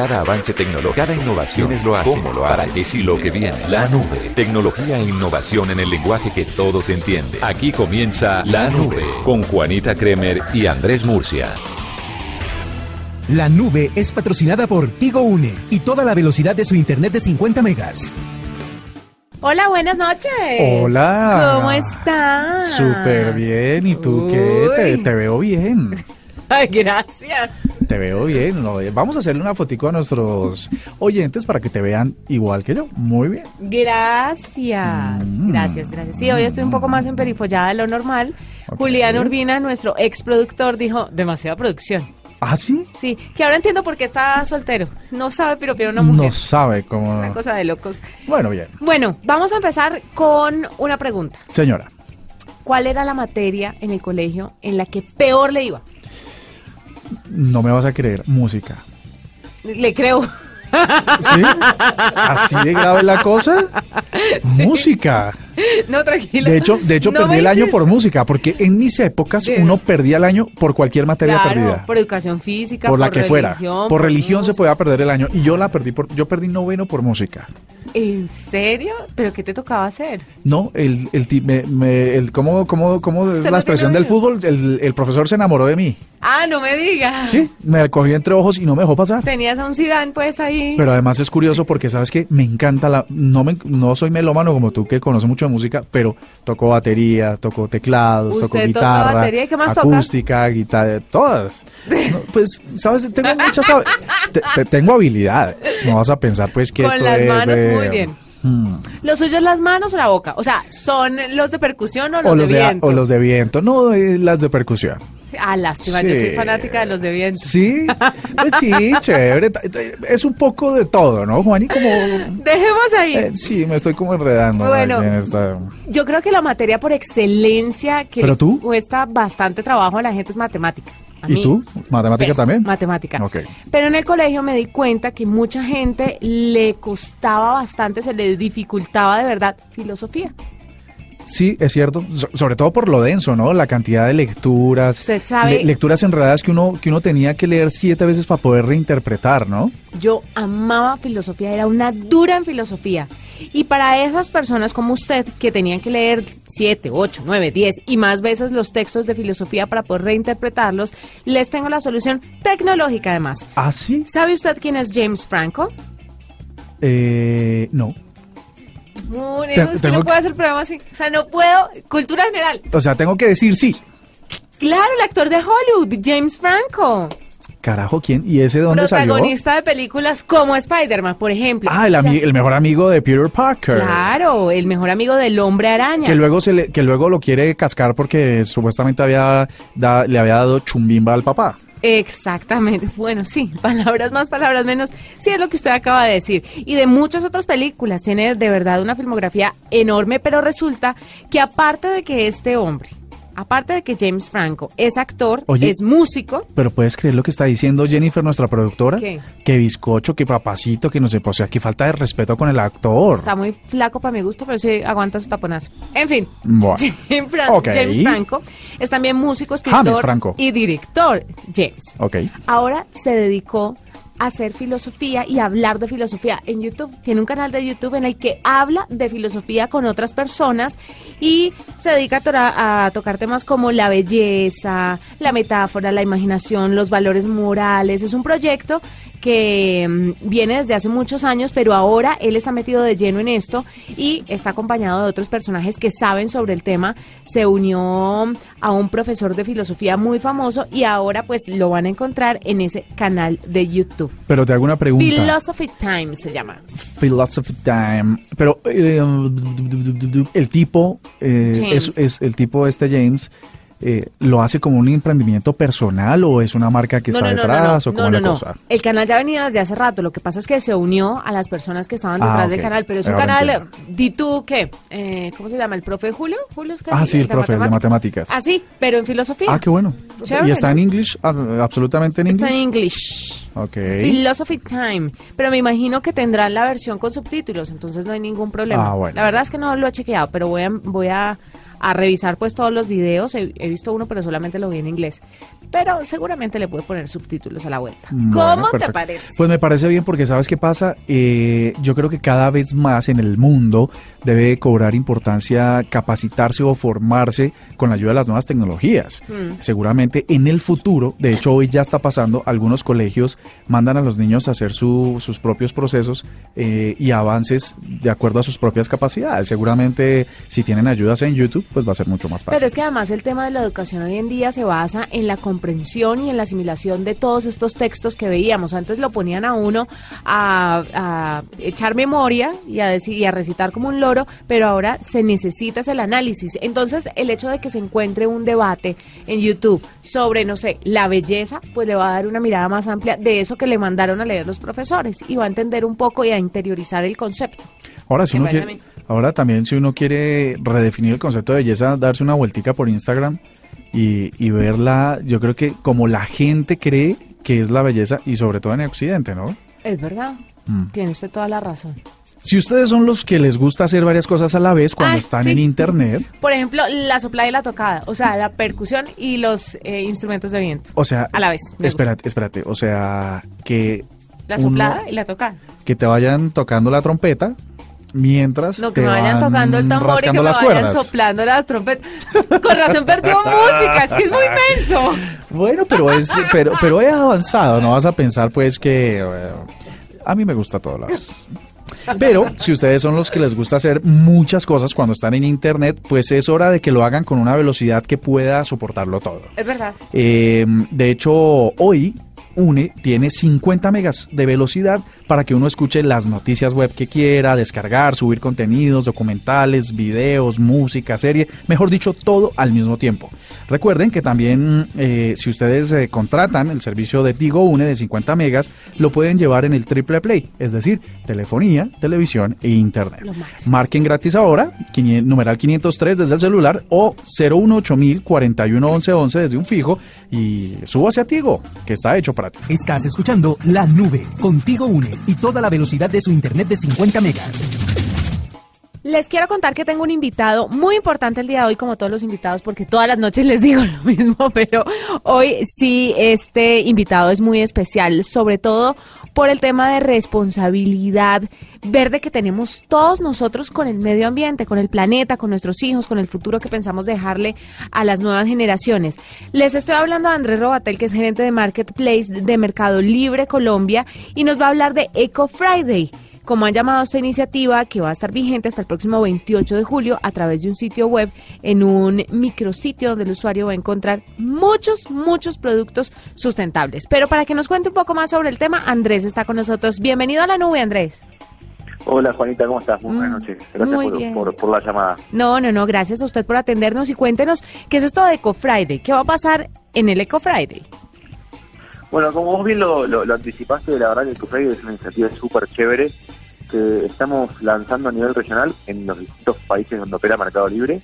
Cada avance tecnológico, cada innovación es lo hace, cómo lo hace, para qué sí lo que viene. La nube, tecnología e innovación en el lenguaje que todos entienden. Aquí comienza La Nube con Juanita Kremer y Andrés Murcia. La nube es patrocinada por Tigo Une y toda la velocidad de su internet de 50 megas. Hola, buenas noches. Hola. ¿Cómo estás? Súper bien. ¿Y tú qué? Te veo bien. Ay, gracias. Te veo bien. ¿no? Vamos a hacerle una fotico a nuestros oyentes para que te vean igual que yo. Muy bien. Gracias. Mm. Gracias, gracias. Sí, hoy estoy un poco más emperifollada de lo normal. Julián Urbina, nuestro ex productor, dijo, demasiada producción. ¿Ah, sí? Sí, que ahora entiendo por qué está soltero. No sabe piropear a una mujer. No sabe Es cómo. una cosa de locos. Bueno, bien. Bueno, vamos a empezar con una pregunta. Señora, ¿Cuál era la materia en el colegio en la que peor le iba? No me vas a creer. Música. Le creo. ¿Sí? ¿Así de grave la cosa? Música. No, tranquilo. De hecho, de hecho No perdí el año por música, porque en mis épocas uno perdía el año por cualquier materia Claro, perdida. por educación física, por la que fuera. religión, Por religión se podía perder el año. Y yo la perdí por, yo perdí noveno por música. ¿En serio? ¿Pero qué te tocaba hacer? No, el, el, me, me- el ¿cómo, cómo, cómo es ¿Usted la expresión del fútbol? El, el profesor se enamoró de mí. Ah, no me digas. Sí, me cogió entre ojos y no me dejó pasar. Tenías a un Zidane pues ahí. Pero además es curioso porque sabes que me encanta la no me, no soy melómano como tú que conoces mucho de música, pero toco batería, toco teclados, toco ¿Usted toca guitarra, batería? ¿Y qué más acústica, guitarra, todas. No, pues sabes, tengo muchas te- te- tengo habilidades. No vas a pensar pues que Con esto las es manos, eh, muy bien. hmm. ¿Los suyos las manos o la boca? O sea, ¿son los de percusión o los, o los de de, viento? o los de viento, no eh, las de percusión. Ah, lástima, yo soy fanática de los de viento. Sí, pues sí, chévere. Es un poco de todo, ¿no, Juan? Y como Dejemos ahí. eh, sí, me estoy como enredando. Bueno. aquí en esta- Yo creo que la materia por excelencia que ¿Pero le tú? cuesta bastante trabajo a la gente es matemática. A ¿Y mí, tú? ¿Matemática también? Matemática. Ok. Pero en el colegio me di cuenta que mucha gente le costaba bastante, se le dificultaba de verdad filosofía. Sí, es cierto, so- sobre todo por lo denso, ¿no? La cantidad de lecturas, Usted sabe- le- lecturas enredadas que uno que uno tenía que leer siete veces para poder reinterpretar, ¿no? Yo amaba filosofía, era una dura en filosofía. Y para esas personas como usted, que tenían que leer 7, 8, 9, 10 y más veces los textos de filosofía para poder reinterpretarlos, les tengo la solución tecnológica además. ¿Ah, sí? ¿Sabe usted quién es James Franco? Eh, no. Es que no puedo hacer programa así. O sea, no puedo. Cultura general. O sea, tengo que decir sí. Claro, el actor de Hollywood, James Franco. Carajo, ¿quién? ¿Y ese de dónde salió? Protagonista de películas como Spider-Man, por ejemplo. Ah, el, O sea, ami- el mejor amigo de Peter Parker. Claro, el mejor amigo del hombre araña. Que luego, se le, que luego lo quiere cascar porque supuestamente había da- le había dado chumbimba al papá. Exactamente. Bueno, sí, palabras más, palabras menos. Sí, es lo que usted acaba de decir. Y de muchas otras películas. Tiene de verdad una filmografía enorme, pero resulta que aparte de que este hombre, aparte de que James Franco es actor, Oye. es músico, Pero puedes creer lo que está diciendo Jennifer, nuestra productora. ¿Qué? Que bizcocho, que papacito, que no sé, o sea, que falta de respeto con el actor. está muy flaco para mi gusto, pero sí aguanta su taponazo. En fin. Bueno. James, Fran- Ok. James Franco es también músico, escritor James Franco. y director. James. Ok. Ahora se dedicó hacer filosofía y hablar de filosofía en YouTube. Tiene un canal de YouTube en el que habla de filosofía con otras personas y se dedica a tocar temas como la belleza, la metáfora, la imaginación, los valores morales. Es un proyecto que mm, viene desde hace muchos años, pero ahora él está metido de lleno en esto y está acompañado de otros personajes que saben sobre el tema. Se unió a un profesor de filosofía muy famoso y ahora pues lo van a encontrar en ese canal de YouTube. Pero te hago una pregunta. Philosophy Time se llama. Philosophy Time. Pero eh, el tipo, eh, es- el tipo este James, eh, ¿lo hace como un emprendimiento personal o es una marca que está detrás o no, como no, la no. cosa? El canal ya venía desde hace rato. Lo que pasa es que se unió a las personas que estaban Ah, detrás del canal, pero es un canal. Di tú qué, Eh, ¿cómo se llama? ¿El profe Julio? Julio es que- Ah, sí, el profe, de matemáticas. Ah, sí, pero en filosofía. Ah, qué bueno. Chévere, ¿Y está ¿no? en English? Ah, ¿Absolutamente en Está English? en English. Ok. Philosophy Time. Pero me imagino que tendrán la versión con subtítulos, entonces no hay ningún problema. Ah, bueno. La verdad es que no lo he chequeado, pero voy a, voy a, a revisar pues todos los videos. He, he visto uno, pero solamente lo vi en inglés. Pero seguramente le puede poner subtítulos a la vuelta. Bueno, ¿Cómo te parece? Pues me parece bien porque sabes qué pasa, Eh, yo creo que cada vez más en el mundo debe cobrar importancia capacitarse o formarse con la ayuda de las nuevas tecnologías. Mm. Seguramente en el futuro, de hecho hoy ya está pasando, algunos colegios mandan a los niños a hacer su- sus propios procesos eh, y avances de acuerdo a sus propias capacidades. Seguramente si tienen ayudas en YouTube, pues va a ser mucho más fácil. Pero es que además el tema de la educación hoy en día se basa en la comprensión y en la asimilación de todos estos textos que veíamos. Antes lo ponían a uno a, a echar memoria y a, decir, y a recitar como un loro, pero ahora se necesita es el análisis. Entonces, el hecho de que se encuentre un debate en YouTube sobre, no sé, la belleza, pues le va a dar una mirada más amplia de eso que le mandaron a leer los profesores y va a entender un poco y a interiorizar el concepto. Ahora, si uno quiere. Ahora también si uno quiere redefinir el concepto de belleza, darse una vueltica por Instagram y, y verla, yo creo que como la gente cree que es la belleza y sobre todo en Occidente, ¿no? Es verdad. Mm. Tiene usted toda la razón. Si ustedes son los que les gusta hacer varias cosas a la vez cuando Ah, están sí. en internet, Por ejemplo, la soplada y la tocada, o sea, la percusión y los eh, instrumentos de viento. o sea, A la vez, espérate, espérate, o sea, que La uno- soplada y la tocada. que te vayan tocando la trompeta mientras No, que me vayan tocando el tambor y que me vayan cuerdas. soplando las trompetas. Con razón perdió música, es que es muy menso. Bueno, pero es, pero, pero he avanzado, no vas a pensar pues que eh, a mí me gusta todo. Pero si ustedes son los que les gusta hacer muchas cosas cuando están en internet, pues es hora de que lo hagan con una velocidad que pueda soportarlo todo. Es verdad. Eh, de hecho, hoy UNE tiene 50 megas de velocidad para que uno escuche las noticias web que quiera, descargar, subir contenidos, documentales, videos, música, serie, mejor dicho, todo al mismo tiempo. Recuerden que también eh, si ustedes eh, contratan el servicio de Tigo UNE de 50 megas, lo pueden llevar en el triple play, es decir, telefonía, televisión e internet. Marquen gratis ahora, 500 numeral 503 desde el celular o 018000 411111 desde un fijo y súbase a Tigo, que está hecho para Estás escuchando La Nube, contigo une y toda la velocidad de su internet de 50 megas. Les quiero contar que tengo un invitado muy importante el día de hoy, como todos los invitados, porque todas las noches les digo lo mismo, pero hoy sí este invitado es muy especial, sobre todo por el tema de responsabilidad verde que tenemos todos nosotros con el medio ambiente, con el planeta, con nuestros hijos, con el futuro que pensamos dejarle a las nuevas generaciones. Les estoy hablando de Andrés Robatel, que es gerente de Marketplace de Mercado Libre Colombia, y nos va a hablar de Eco Friday como han llamado a esta iniciativa que va a estar vigente hasta el próximo 28 de julio a través de un sitio web en un micrositio donde el usuario va a encontrar muchos, muchos productos sustentables. Pero para que nos cuente un poco más sobre el tema, Andrés está con nosotros. Bienvenido a la nube, Andrés. Hola Juanita, ¿cómo estás? Muy Mm, buenas noches. Gracias muy por- por la llamada. No, no, no, gracias a usted por atendernos y cuéntenos qué es esto de Eco Friday. ¿Qué va a pasar en el Eco Friday? Bueno, como vos bien lo, lo- lo anticipaste, la verdad que Ecofriday es una iniciativa súper chévere que estamos lanzando a nivel regional en los distintos países donde opera Mercado Libre,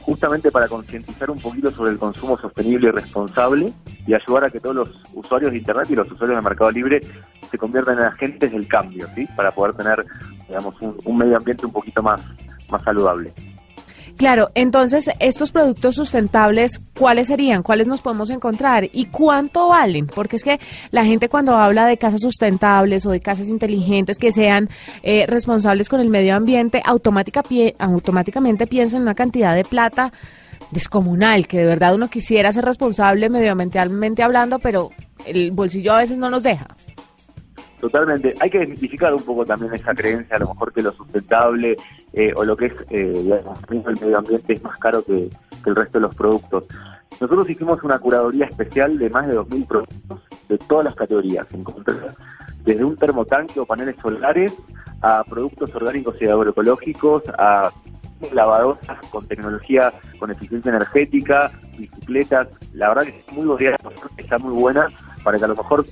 justamente para concientizar un poquito sobre el consumo sostenible y responsable y ayudar a que todos los usuarios de Internet y los usuarios de Mercado Libre se conviertan en agentes del cambio, ¿sí? Para poder tener, digamos, un, un medio ambiente un poquito más, más saludable. Claro, entonces estos productos sustentables, ¿cuáles serían? ¿Cuáles nos podemos encontrar? ¿Y cuánto valen? Porque es que la gente cuando habla de casas sustentables o de casas inteligentes que sean eh, responsables con el medio ambiente, automática pie- automáticamente piensa en una cantidad de plata descomunal, que de verdad uno quisiera ser responsable medioambientalmente hablando, pero el bolsillo a veces no nos deja. Totalmente. Hay que desmitificar un poco también esa creencia, a lo mejor que lo sustentable eh, o lo que es, eh, el medio ambiente es más caro que, el resto de los productos. Nosotros hicimos una curaduría especial de más de 2.000 productos de todas las categorías. Desde un termotanque o paneles solares a productos orgánicos y agroecológicos, a lavadoras con tecnología con eficiencia energética, bicicletas. La verdad que es muy variada, está muy buena para que a lo mejor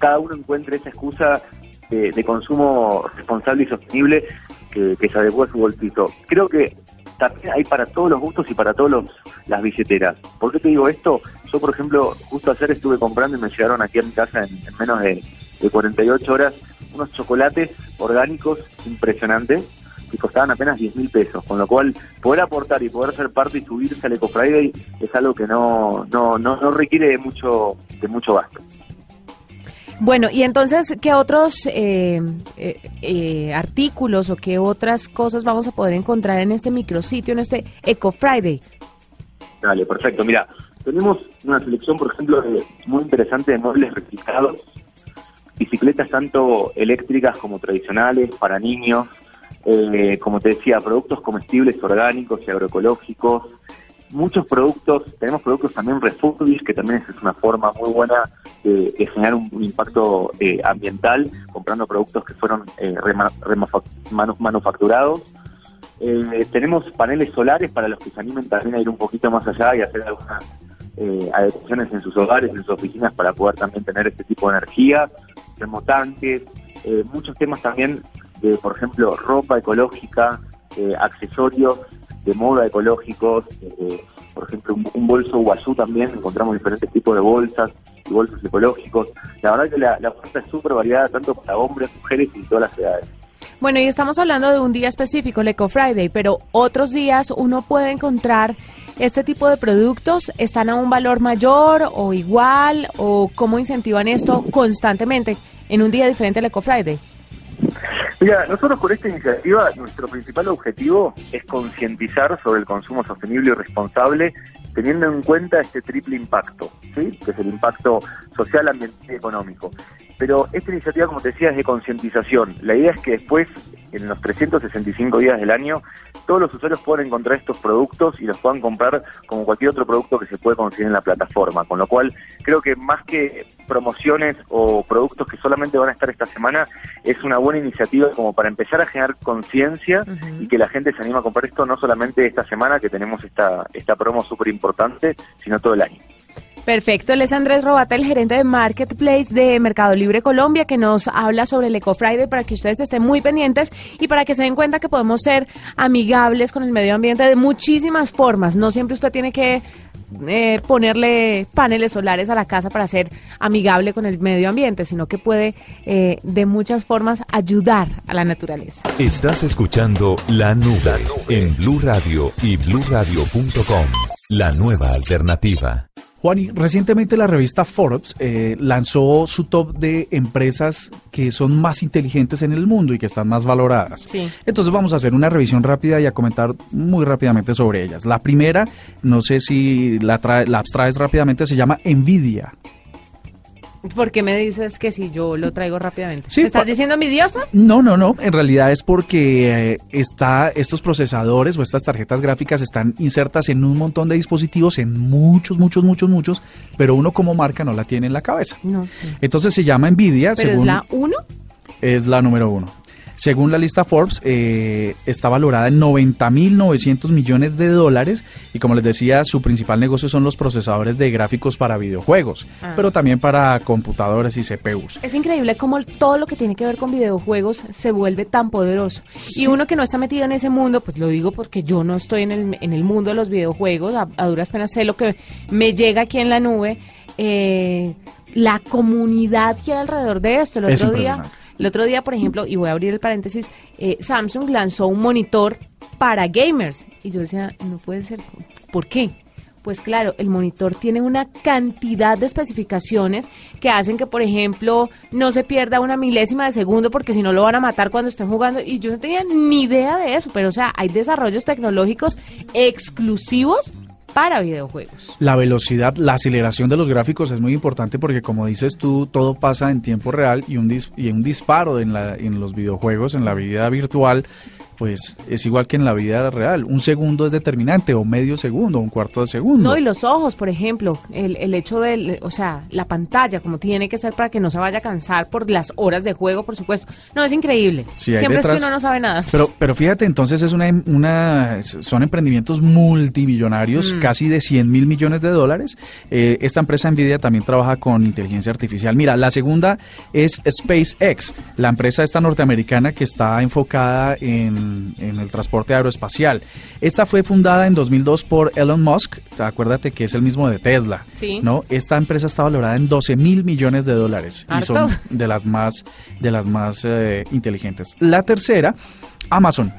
cada uno encuentre esa excusa de, consumo responsable y sostenible que, se adecua a su bolsito. Creo que también hay para todos los gustos y para todas las billeteras. ¿Por qué te digo esto? Yo, por ejemplo, justo ayer estuve comprando y me llegaron aquí a mi casa en, en menos de, de 48 horas unos chocolates orgánicos impresionantes que costaban apenas 10 mil pesos, con lo cual poder aportar y poder ser parte y subirse al Eco Friday es algo que no, no, no, no requiere de mucho, de mucho gasto. Bueno, y entonces, ¿qué otros eh, eh, eh, artículos o qué otras cosas vamos a poder encontrar en este micrositio, en este Eco Friday? Dale, perfecto. Mira, tenemos una selección, por ejemplo, de, muy interesante de muebles reciclados, bicicletas tanto eléctricas como tradicionales para niños, eh, como te decía, productos comestibles orgánicos y agroecológicos, muchos productos, tenemos productos también refurbished, que también es una forma muy buena de, generar un, impacto eh, ambiental, comprando productos que fueron eh, manufacturados. Eh, tenemos paneles solares para los que se animen también a ir un poquito más allá y hacer algunas eh, adecuaciones en sus hogares, en sus oficinas, para poder también tener este tipo de energía, termotanques, eh, muchos temas también de, por ejemplo, ropa ecológica, accesorios de moda ecológicos, eh, por ejemplo, un, bolso guazú también, encontramos diferentes tipos de bolsas y bolsos ecológicos. La verdad que la, la oferta es súper variada, tanto para hombres, mujeres y todas las edades. Bueno, y estamos hablando de un día específico, el Eco Friday, pero otros días uno puede encontrar este tipo de productos, ¿están a un valor mayor o igual? ¿O cómo incentivan esto constantemente en un día diferente al Eco Friday? Mira, nosotros con esta iniciativa, nuestro principal objetivo es concientizar sobre el consumo sostenible y responsable, teniendo en cuenta este triple impacto, ¿sí? que es el impacto social, ambiental y económico. Pero esta iniciativa, como te decía, es de concientización. La idea es que después, en los 365 días del año, todos los usuarios puedan encontrar estos productos y los puedan comprar como cualquier otro producto que se puede conseguir en la plataforma. Con lo cual, creo que más que promociones o productos que solamente van a estar esta semana, es una buena iniciativa como para empezar a generar conciencia y que la gente se anime a comprar esto no solamente esta semana que tenemos esta, esta promo súper importante, sino todo el año. Perfecto, él es Andrés Robata, el gerente de Marketplace de Mercado Libre Colombia, que nos habla sobre el Eco Friday para que ustedes estén muy pendientes y para que se den cuenta que podemos ser amigables con el medio ambiente de muchísimas formas. No siempre usted tiene que eh, ponerle paneles solares a la casa para ser amigable con el medio ambiente, sino que puede eh, de muchas formas ayudar a la naturaleza. Estás escuchando La Nube, en Blue Radio y bluradio.com, la nueva alternativa. Juan, y recientemente la revista Forbes eh, lanzó su top de empresas que son más inteligentes en el mundo y que están más valoradas. Sí. Entonces vamos a hacer una revisión rápida y a comentar muy rápidamente sobre ellas. La primera, no sé si la, trae, la abstraes rápidamente, se llama Nvidia. ¿Por qué me dices que si yo lo traigo rápidamente? ¿Me estás diciendo mi diosa? No, no, no. En realidad es porque eh, está, estos procesadores o estas tarjetas gráficas están insertas en un montón de dispositivos, en muchos, muchos, muchos, muchos, pero uno como marca no la tiene en la cabeza. No. Entonces se llama Nvidia. ¿Pero según, es la 1? Es la número uno. Según la lista Forbes, eh, está valorada en 90.900 millones de dólares y como les decía, su principal negocio son los procesadores de gráficos para videojuegos, Ah. pero también para computadores y CPUs. Es increíble cómo todo lo que tiene que ver con videojuegos se vuelve tan poderoso. Y uno que no está metido en ese mundo, pues lo digo porque yo no estoy en el, en el mundo de los videojuegos, a, a duras penas sé lo que me llega aquí en la nube, eh, la comunidad que hay alrededor de esto. El Es otro día. El otro día, por ejemplo, y voy a abrir el paréntesis, eh, Samsung lanzó un monitor para gamers. Y yo decía, no puede ser. ¿Por qué? Pues claro, el monitor tiene una cantidad de especificaciones que hacen que, por ejemplo, no se pierda una milésima de segundo porque si no lo van a matar cuando estén jugando. Y yo no tenía ni idea de eso, pero o sea, hay desarrollos tecnológicos exclusivos para videojuegos. La velocidad, la aceleración de los gráficos es muy importante porque como dices tú, todo pasa en tiempo real y un, dis- y un disparo en, la, en los videojuegos, en la vida virtual, pues es igual que en la vida real. Un segundo es determinante, o medio segundo, un cuarto de segundo. No, y los ojos, por ejemplo, el, el hecho de, o sea, la pantalla, como tiene que ser para que no se vaya a cansar por las horas de juego, por supuesto. No, es increíble. Sí, Siempre es que uno no sabe nada. Pero, pero fíjate, entonces es una, una son emprendimientos multimillonarios, Mm. casi de 100 mil millones de dólares. Eh, esta empresa Nvidia también trabaja con inteligencia artificial. Mira, la segunda es SpaceX, la empresa esta norteamericana que está enfocada en, en el transporte aeroespacial. Esta fue fundada en 2002 por Elon Musk, acuérdate que es el mismo de Tesla. Sí. ¿no? Esta empresa está valorada en 12 mil millones de dólares y son de las más, de las más eh, inteligentes. La tercera, Amazon.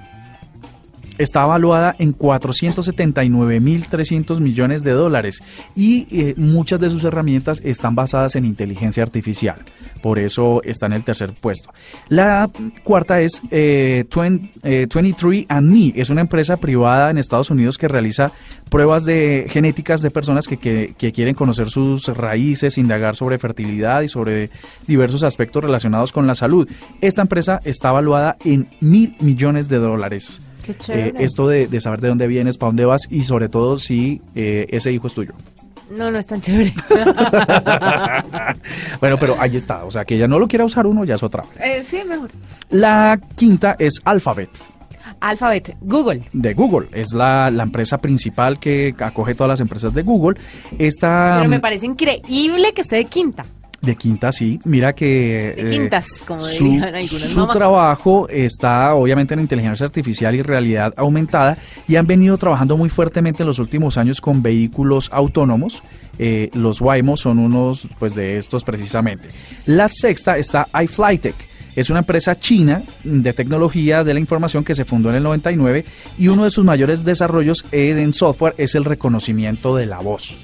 Está valuada en 479.300 millones de dólares y eh, muchas de sus herramientas están basadas en inteligencia artificial. Por eso está en el tercer puesto. La cuarta es eh, 23andMe. Es una empresa privada en Estados Unidos que realiza pruebas de genéticas de personas que, que, quieren conocer sus raíces, indagar sobre fertilidad y sobre diversos aspectos relacionados con la salud. Esta empresa está valuada en mil millones de dólares. Qué Eh, chévere. esto de, de saber de dónde vienes, para dónde vas y sobre todo si eh, ese hijo es tuyo. No, no es tan chévere. bueno, pero ahí está. O sea, que ella no lo quiera usar uno ya es otra. Eh, sí, mejor. La quinta es Alphabet Alphabet, Google. de Google. Es la, la empresa principal que acoge todas las empresas de Google. Esta Pero me parece increíble que esté de quinta. De quinta, sí. Mira que De quintas, como su, dirían algunas su trabajo está obviamente en inteligencia artificial y realidad aumentada y han venido trabajando muy fuertemente en los últimos años con vehículos autónomos. Eh, los Waymo son unos pues de estos precisamente. La sexta está iFlyTech. Es una empresa china de tecnología de la información que se fundó en el 99 y uno de sus mayores desarrollos en software es el reconocimiento de la voz.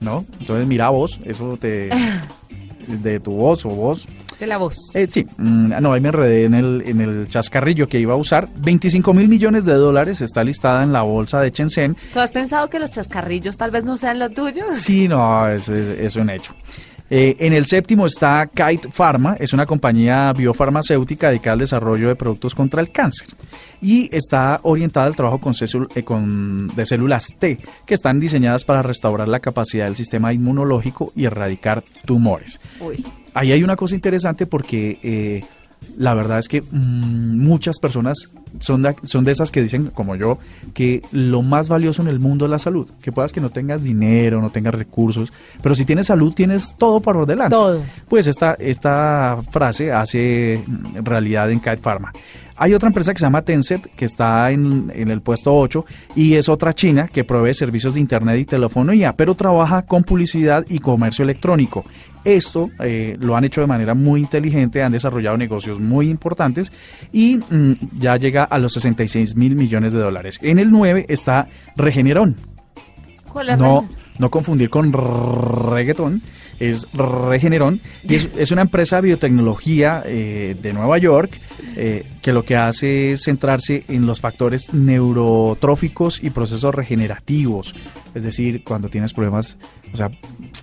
¿No? Entonces mira voz, eso te de tu voz o voz. De la voz. Eh, sí, mm, no, ahí me enredé en el, en el chascarrillo que iba a usar. 25 mil millones de dólares está listada en la bolsa de Shenzhen. ¿Tú has pensado que los chascarrillos tal vez no sean lo tuyo? Sí, no, es, es- es un hecho. Eh, en el séptimo está Kite Pharma, es una compañía biofarmacéutica dedicada al desarrollo de productos contra el cáncer y está orientada al trabajo con, césul- eh, con- de células T que están diseñadas para restaurar la capacidad del sistema inmunológico y erradicar tumores. Uy. Ahí hay una cosa interesante porque eh, la verdad es que mm, muchas personas son de, son de esas que dicen, como yo, que lo más valioso en el mundo es la salud. Que puedas que no tengas dinero, no tengas recursos, pero si tienes salud tienes todo por delante. Todo. Pues esta, esta frase hace mm, realidad en Kite Pharma. Hay otra empresa que se llama Tencent, que está en, en el puesto 8, y es otra china que provee servicios de Internet y telefonía, pero trabaja con publicidad y comercio electrónico. Esto eh, lo han hecho de manera muy inteligente, han desarrollado negocios muy importantes y mm, ya llega a los 66 mil millones de dólares. En el 9 está Regeneron, ¿Cuál es no, no confundir con reggaetón, es Regeneron, y es, es una empresa de biotecnología eh, de Nueva York eh, que lo que hace es centrarse en los factores neurotróficos y procesos regenerativos, es decir, cuando tienes problemas, o sea,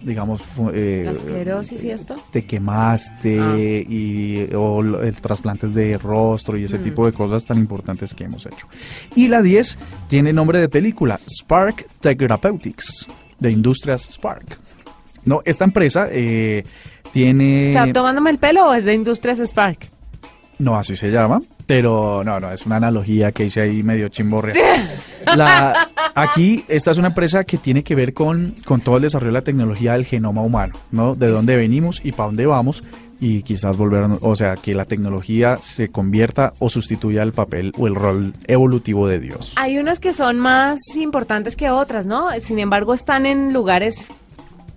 digamos, eh, ¿La esclerosis y esto? te quemaste Ah. y o el trasplantes de rostro y ese Mm. tipo de cosas tan importantes que hemos hecho. Y la 10 tiene nombre de película, Spark Therapeutics, de Industrias Spark. No, esta empresa eh, tiene... ¿Está tomándome el pelo o es de Industrias Spark? No, así se llama, pero no, no, es una analogía que hice ahí medio chimborrea. La, aquí, esta es una empresa que tiene que ver con, con todo el desarrollo de la tecnología del genoma humano, ¿no? De dónde venimos y para dónde vamos y quizás volver, a- o sea, que la tecnología se convierta o sustituya el papel o el rol evolutivo de Dios. Hay unas que son más importantes que otras, ¿no? Sin embargo, están en lugares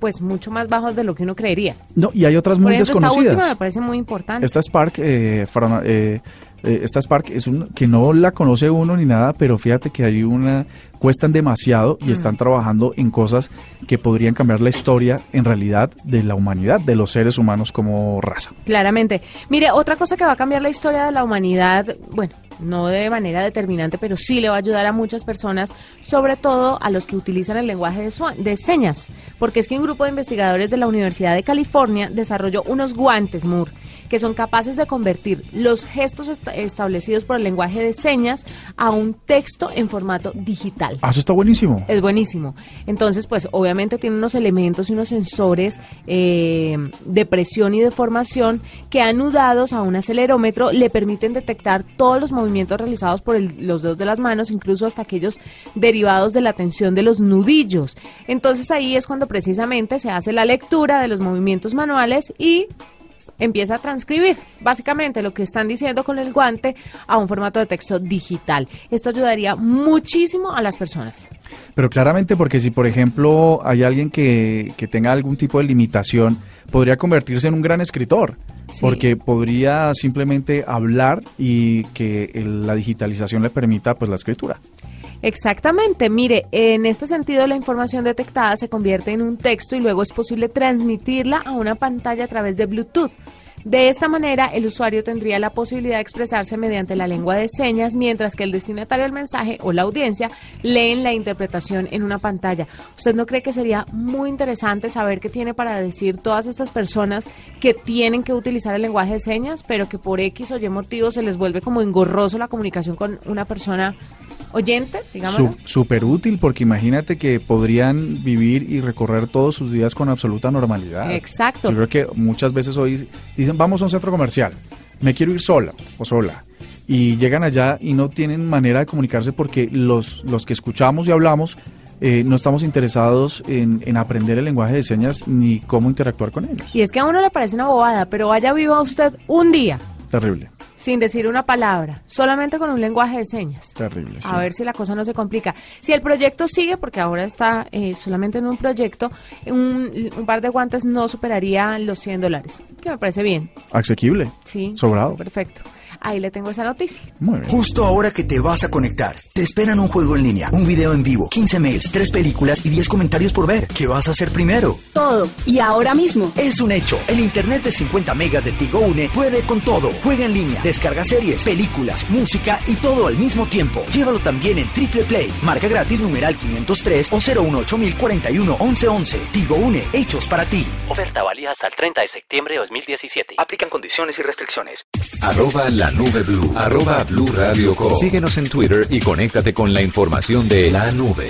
pues mucho más bajos de lo que uno creería. No, y hay otras Por muy ejemplo, esta desconocidas. última me parece muy importante. Esta Spark, eh, farma- eh, esta Spark es un, que no la conoce uno ni nada, pero fíjate que hay una, cuestan demasiado y están trabajando en cosas que podrían cambiar la historia en realidad de la humanidad, de los seres humanos como raza. Claramente. Mire, otra cosa que va a cambiar la historia de la humanidad, bueno, no de manera determinante, pero sí le va a ayudar a muchas personas, sobre todo a los que utilizan el lenguaje de, de señas, porque es que un grupo de investigadores de la Universidad de California desarrolló unos guantes, Moore, que son capaces de convertir los gestos est- establecidos por el lenguaje de señas a un texto en formato digital. Ah, eso está buenísimo. Es buenísimo. Entonces, pues obviamente tiene unos elementos y unos sensores eh, de presión y de formación que anudados a un acelerómetro le permiten detectar todos los movimientos realizados por el- los dedos de las manos, incluso hasta aquellos derivados de la tensión de los nudillos. Entonces ahí es cuando precisamente se hace la lectura de los movimientos manuales y empieza a transcribir básicamente lo que están diciendo con el guante a un formato de texto digital. Esto ayudaría muchísimo a las personas. Pero claramente porque si, por ejemplo, hay alguien que, que tenga algún tipo de limitación, podría convertirse en un gran escritor. Sí. Porque podría simplemente hablar y que el- la digitalización le permita pues la escritura. Exactamente, mire, en este sentido la información detectada se convierte en un texto y luego es posible transmitirla a una pantalla a través de Bluetooth. De esta manera, el usuario tendría la posibilidad de expresarse mediante la lengua de señas, mientras que el destinatario del mensaje o la audiencia leen la interpretación en una pantalla. ¿Usted no cree que sería muy interesante saber qué tiene para decir todas estas personas que tienen que utilizar el lenguaje de señas, pero que por X o Y motivo se les vuelve como engorroso la comunicación con una persona oyente, digamos? Súper útil porque imagínate que podrían vivir y recorrer todos sus días con absoluta normalidad. Exacto. Yo creo que muchas veces hoy dicen, vamos a un centro comercial, me quiero ir sola o sola. Y llegan allá y no tienen manera de comunicarse porque los, los que escuchamos y hablamos eh, no estamos interesados en, en aprender el lenguaje de señas ni cómo interactuar con ellos. Y es que a uno le parece una bobada, pero vaya viva usted un día Terrible, sin decir una palabra, solamente con un lenguaje de señas. terrible. sí. A ver si la cosa no se complica. Si el proyecto sigue, porque ahora está eh, solamente en un proyecto, un, un par de guantes no superaría los 100 dólares, que me parece bien. Asequible. Sí. Sobrado. Perfecto. Ahí le tengo esa noticia. Muy bien. Justo ahora que te vas a conectar, te esperan un juego en línea, un video en vivo, 15 mails, 3 películas y 10 comentarios por ver. ¿Qué vas a hacer primero? Todo. Y ahora mismo. Es un hecho. El internet de 50 megas de Tigo Une puede con todo. Juega en línea, descarga series, películas, música y todo al mismo tiempo. Llévalo también en Triple Play. Marca gratis numeral 503 o 018041 1111. Tigo Une, hechos para ti. Oferta válida hasta el 30 de septiembre de 2017. Aplican condiciones y restricciones. Arroba la nube blue. Arroba blue radio com. Síguenos en Twitter y conéctate con la información de la nube.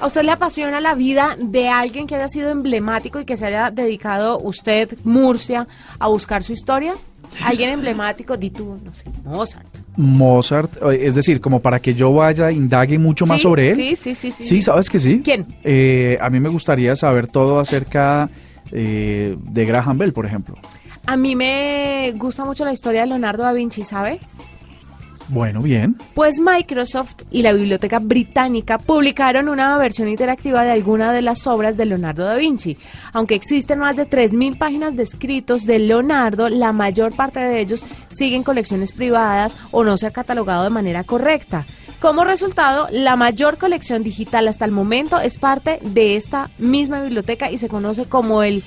¿A usted le apasiona la vida de alguien que haya sido emblemático y que se haya dedicado usted, Murcia, a buscar su historia? Alguien emblemático, di tú, no sé, Mozart. Mozart, eh, es decir, como para que yo vaya, indague mucho más sobre él. sí, sí, sí, sí. Sí, ¿sabes que sí? ¿Quién? Eh, a mí me gustaría saber todo acerca eh, de Graham Bell, por ejemplo. A mí me gusta mucho la historia de Leonardo da Vinci, ¿sabe? Bueno, bien. Pues Microsoft y la Biblioteca Británica publicaron una versión interactiva de alguna de las obras de Leonardo da Vinci. Aunque existen más de 3.000 páginas de escritos de Leonardo, la mayor parte de ellos siguen colecciones privadas o no se ha catalogado de manera correcta. Como resultado, la mayor colección digital hasta el momento es parte de esta misma biblioteca y se conoce como el...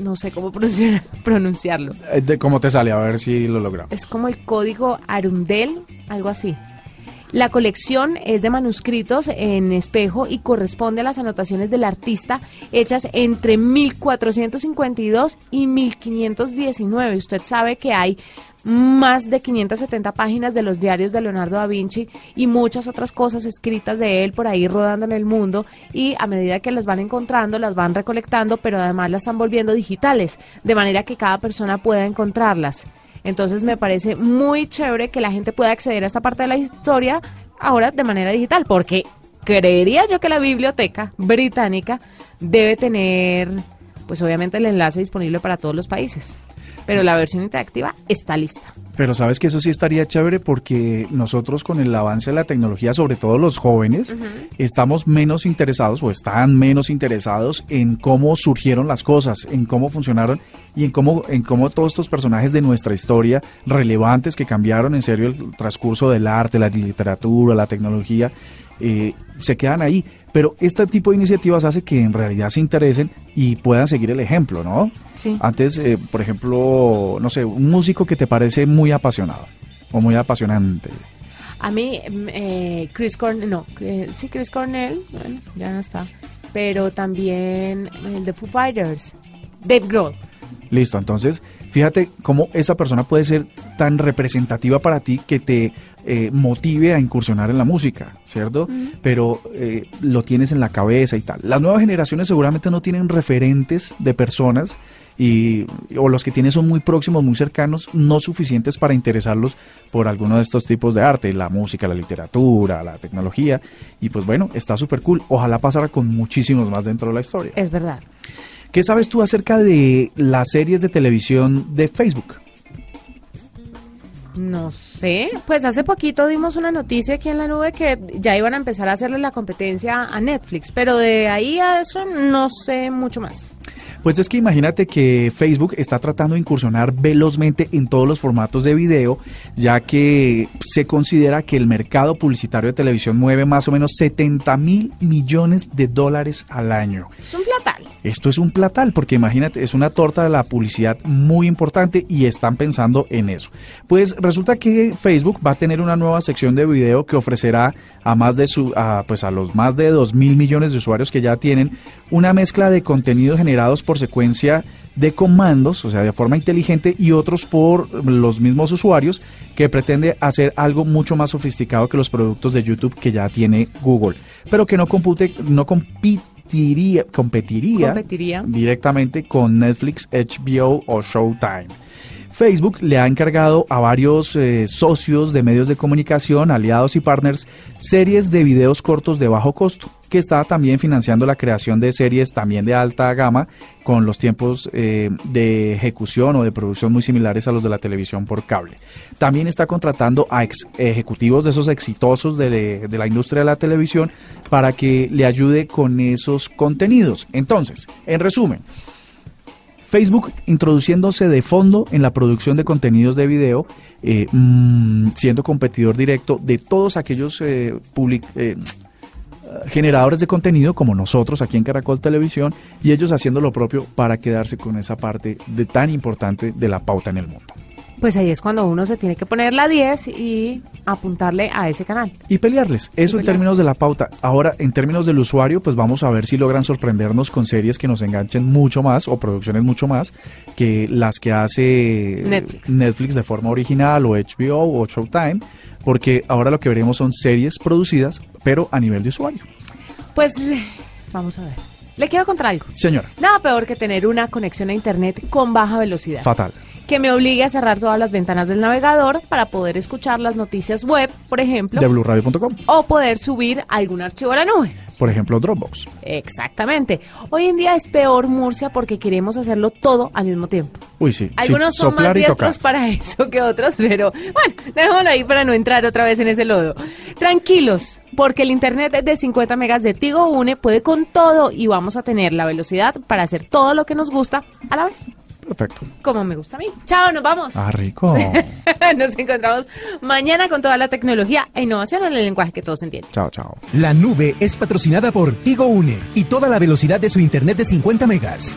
No sé cómo pronunciar- pronunciarlo. Eh, de- ¿Cómo te sale? A ver si lo logramos. Es como el código Arundel, algo así. La colección es de manuscritos en espejo y corresponde a las anotaciones del artista hechas entre 1452 y 1519. Usted sabe que hay más de 570 páginas de los diarios de Leonardo da Vinci y muchas otras cosas escritas de él por ahí rodando en el mundo y a medida que las van encontrando las van recolectando pero además las están volviendo digitales de manera que cada persona pueda encontrarlas. Entonces me parece muy chévere que la gente pueda acceder a esta parte de la historia ahora de manera digital, porque creería yo que la biblioteca británica debe tener, pues obviamente el enlace disponible para todos los países. Pero la versión interactiva está lista. Pero sabes que eso sí estaría chévere porque nosotros con el avance de la tecnología, sobre todo los jóvenes, estamos menos interesados o están menos interesados en cómo surgieron las cosas, en cómo funcionaron y en cómo, en cómo todos estos personajes de nuestra historia relevantes que cambiaron en serio el transcurso del arte, la literatura, la tecnología, eh, se quedan ahí. Pero este tipo de iniciativas hace que en realidad se interesen y puedan seguir el ejemplo, ¿no? Sí. Antes, eh, por ejemplo, no sé, un músico que te parece muy apasionado o muy apasionante. A mí, mm, eh, Chris Cornell, no, sí, Chris Cornell, bueno, ya no está. Pero también el de Foo Fighters, Dave Grohl. Listo, entonces fíjate cómo esa persona puede ser tan representativa para ti que te eh, motive a incursionar en la música, ¿cierto? Pero eh, lo tienes en la cabeza y tal. Las nuevas generaciones seguramente no tienen referentes de personas y, o los que tienen son muy próximos, muy cercanos, no suficientes para interesarlos por alguno de estos tipos de arte, la música, la literatura, la tecnología. Y pues bueno, está súper cool. Ojalá pasara con muchísimos más dentro de la historia. Es verdad. ¿Qué sabes tú acerca de las series de televisión de Facebook? No sé, pues hace poquito dimos una noticia aquí en la nube que ya iban a empezar a hacerle la competencia a Netflix, pero de ahí a eso no sé mucho más. Pues es que imagínate que Facebook está tratando de incursionar velozmente en todos los formatos de video, ya que se considera que el mercado publicitario de televisión mueve más o menos 70 mil millones de dólares al año. Es un. Esto es un platal, porque imagínate, es una torta de la publicidad muy importante y están pensando en eso. Pues resulta que Facebook va a tener una nueva sección de video que ofrecerá a más de su, a, pues a los más de 2 mil millones de usuarios que ya tienen una mezcla de contenidos generados por secuencia de comandos, o sea, de forma inteligente, y otros por los mismos usuarios, que pretende hacer algo mucho más sofisticado que los productos de YouTube que ya tiene Google, pero que no compute, no competiría, competiría, Competiría. directamente con Netflix, HBO o Showtime. Facebook le ha encargado a varios eh, socios de medios de comunicación, aliados y partners, series de videos cortos de bajo costo, que está también financiando la creación de series también de alta gama, con los tiempos eh, de ejecución o de producción muy similares a los de la televisión por cable. También está contratando a ejecutivos de esos exitosos de, la industria de la televisión para que le ayude con esos contenidos. Entonces, en resumen, Facebook introduciéndose de fondo en la producción de contenidos de video, eh, mm, siendo competidor directo de todos aquellos eh, eh, generadores de contenido como nosotros aquí en Caracol Televisión y ellos haciendo lo propio para quedarse con esa parte de tan importante de la pauta en el mundo. Pues ahí es cuando uno se tiene que poner la 10 y apuntarle a ese canal. Y pelearles, eso en términos de la pauta. Ahora, en términos del usuario, pues vamos a ver si logran sorprendernos con series que nos enganchen mucho más o producciones mucho más que las que hace Netflix. de forma original o HBO o Showtime, porque ahora lo que veremos son series producidas, pero a nivel de usuario. Pues vamos a ver. Le quiero contar algo. Señora, Nada peor que tener una conexión a internet con baja velocidad. fatal. Que me obligue a cerrar todas las ventanas del navegador para poder escuchar las noticias web, por ejemplo, De blueradio.com, o poder subir algún archivo a la nube. por ejemplo, Dropbox. Exactamente. Hoy en día es peor Murcia porque queremos hacerlo todo al mismo tiempo. Uy, sí. sí, Algunos son más diestros para eso que otros, pero bueno, dejémoslo ahí para no entrar otra vez en ese lodo. Tranquilos, porque el internet de 50 megas de Tigo Une puede con todo y vamos a tener la velocidad para hacer todo lo que nos gusta a la vez, Perfecto. como me gusta a mí. Chao, nos vamos. Ah, rico. Nos encontramos mañana con toda la tecnología e innovación en el lenguaje que todos entienden. chao, chao. La nube es patrocinada por Tigo Une y toda la velocidad de su internet de 50 megas.